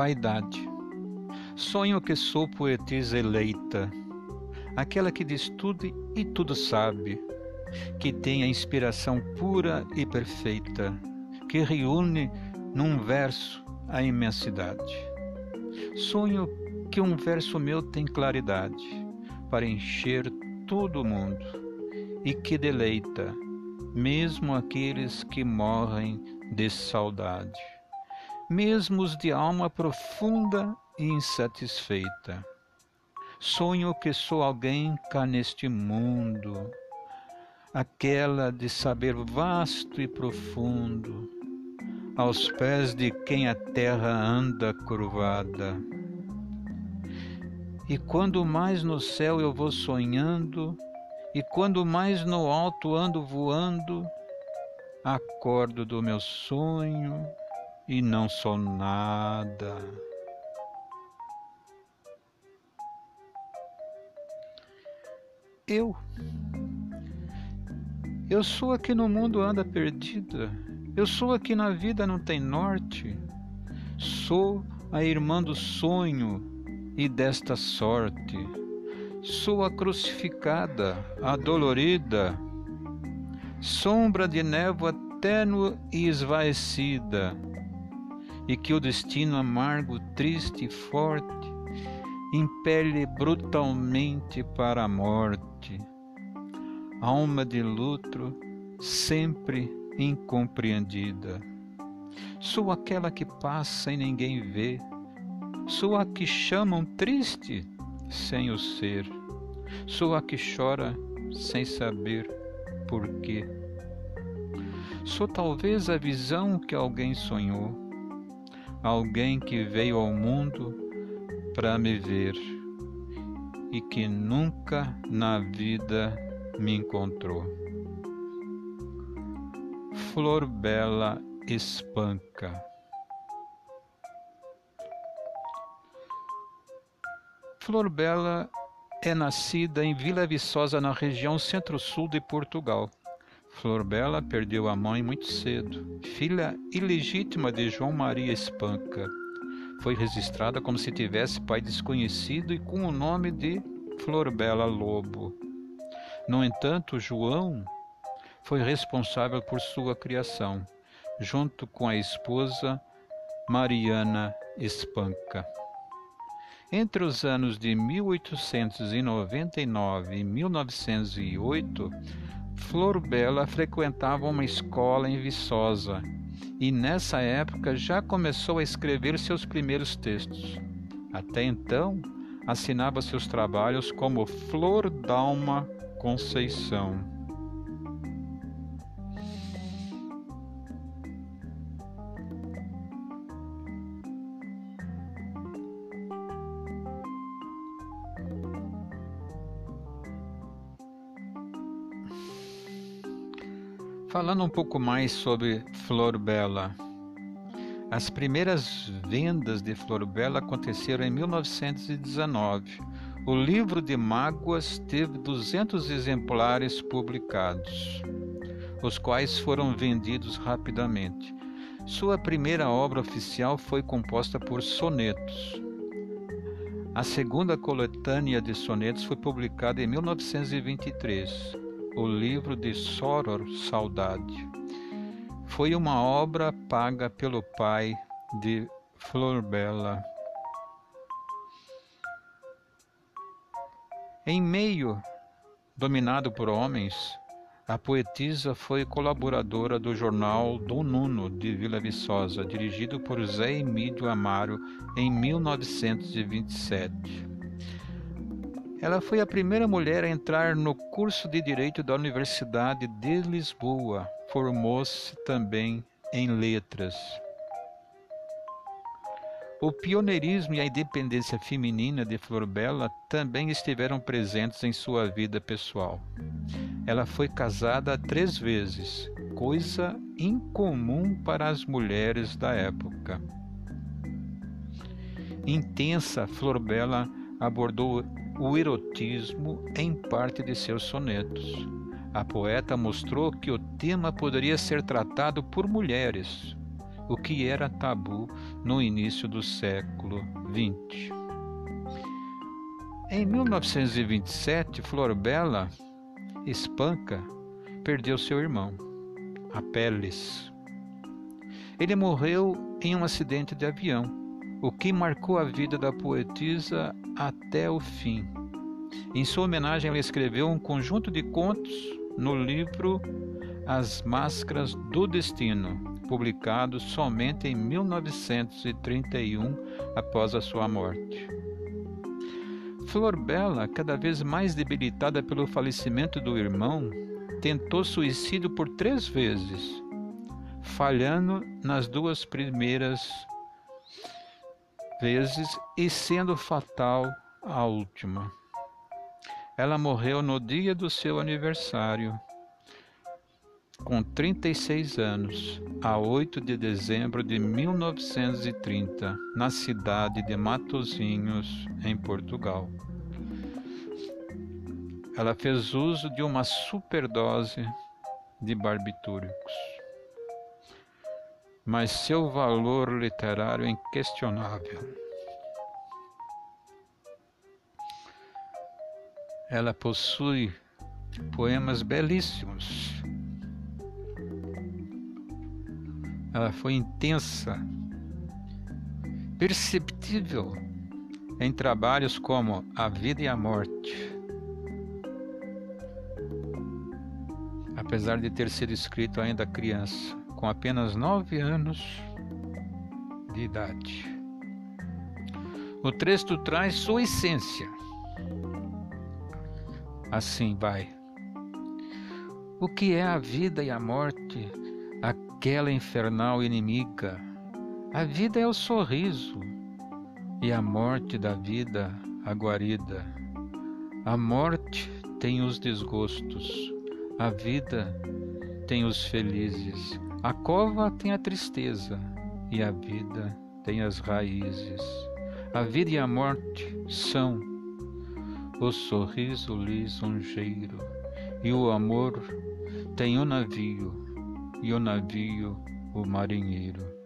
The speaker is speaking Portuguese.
Vaidade. Sonho que sou poetisa eleita, aquela que diz tudo e tudo sabe, que tem a inspiração pura e perfeita, que reúne num verso a imensidade. Sonho que um verso meu tem claridade para encher todo o mundo e que deleita mesmo aqueles que morrem de saudade, mesmo os de alma profunda e insatisfeita. Sonho que sou alguém cá neste mundo, aquela de saber vasto e profundo, aos pés de quem a terra anda curvada. E quando mais no céu eu vou sonhando, e quando mais no alto ando voando, acordo do meu sonho e não sou nada. Eu. Eu sou a que no mundo anda perdida. Eu sou a que na vida não tem norte. Sou a irmã do sonho e desta sorte Sou a crucificada, a dolorida, sombra de névoa tênue e esvaecida, e que o destino amargo, triste e forte impele brutalmente para a morte. Alma de luto, sempre incompreendida. Sou aquela que passa e ninguém vê. Sou a que chamam triste sem o ser. Sou a que chora sem saber por quê. Sou talvez a visão que alguém sonhou, alguém que veio ao mundo para me ver e que nunca na vida me encontrou. Flor bela espanca. Flor Bela é nascida em Vila Viçosa, na região centro-sul de Portugal. Flor Bela perdeu a mãe muito cedo, filha ilegítima de João Maria Espanca. Foi registrada como se tivesse pai desconhecido e com o nome de Flor Bela Lobo. No entanto, João foi responsável por sua criação, junto com a esposa Mariana Espanca. Entre os anos de 1899 e 1908, Flor Bela frequentava uma escola em Viçosa e nessa época já começou a escrever seus primeiros textos. Até então, assinava seus trabalhos como Flor Dalma Conceição. Falando um pouco mais sobre Flor Bela. As primeiras vendas de Flor Bela aconteceram em 1919. O livro de mágoas teve 200 exemplares publicados, os quais foram vendidos rapidamente. Sua primeira obra oficial foi composta por sonetos. A segunda coletânea de sonetos foi publicada em 1923 o livro de Soror Saudade. Foi uma obra paga pelo pai de Flor Bela. Em meio dominado por homens, a poetisa foi colaboradora do jornal Do Nuno de Vila Viçosa, dirigido por Zé Emílio Amaro em 1927. Ela foi a primeira mulher a entrar no curso de Direito da Universidade de Lisboa. Formou-se também em letras. O pioneirismo e a independência feminina de Flor Bela também estiveram presentes em sua vida pessoal. Ela foi casada três vezes, coisa incomum para as mulheres da época. Intensa, Flor Bela abordou o erotismo em parte de seus sonetos. A poeta mostrou que o tema poderia ser tratado por mulheres, o que era tabu no início do século XX. Em 1927, Florbela Espanca perdeu seu irmão, Apelles. Ele morreu em um acidente de avião, o que marcou a vida da poetisa até o fim. Em sua homenagem, ela escreveu um conjunto de contos no livro As Máscaras do Destino, publicado somente em 1931, após a sua morte. Flor Bela, cada vez mais debilitada pelo falecimento do irmão, tentou suicídio por três vezes, falhando nas duas primeiras vezes e sendo fatal a última. Ela morreu no dia do seu aniversário, com 36 anos, a 8 de dezembro de 1930, na cidade de Matozinhos, em Portugal. Ela fez uso de uma superdose de barbitúricos, mas seu valor literário é inquestionável. Ela possui poemas belíssimos Ela foi intensa, perceptível em trabalhos como A Vida e a Morte. Apesar de ter sido escrito ainda criança, com apenas nove anos de idade. O texto traz sua essência. Assim vai. O que é a vida e a morte aquela infernal inimiga. A vida é o sorriso e a morte da vida a guarida. A morte tem os desgostos, a vida tem os felizes, a cova tem a tristeza e a vida tem as raízes. A vida e a morte são o sorriso lisonjeiro e o amor tem o navio e o navio o marinheiro.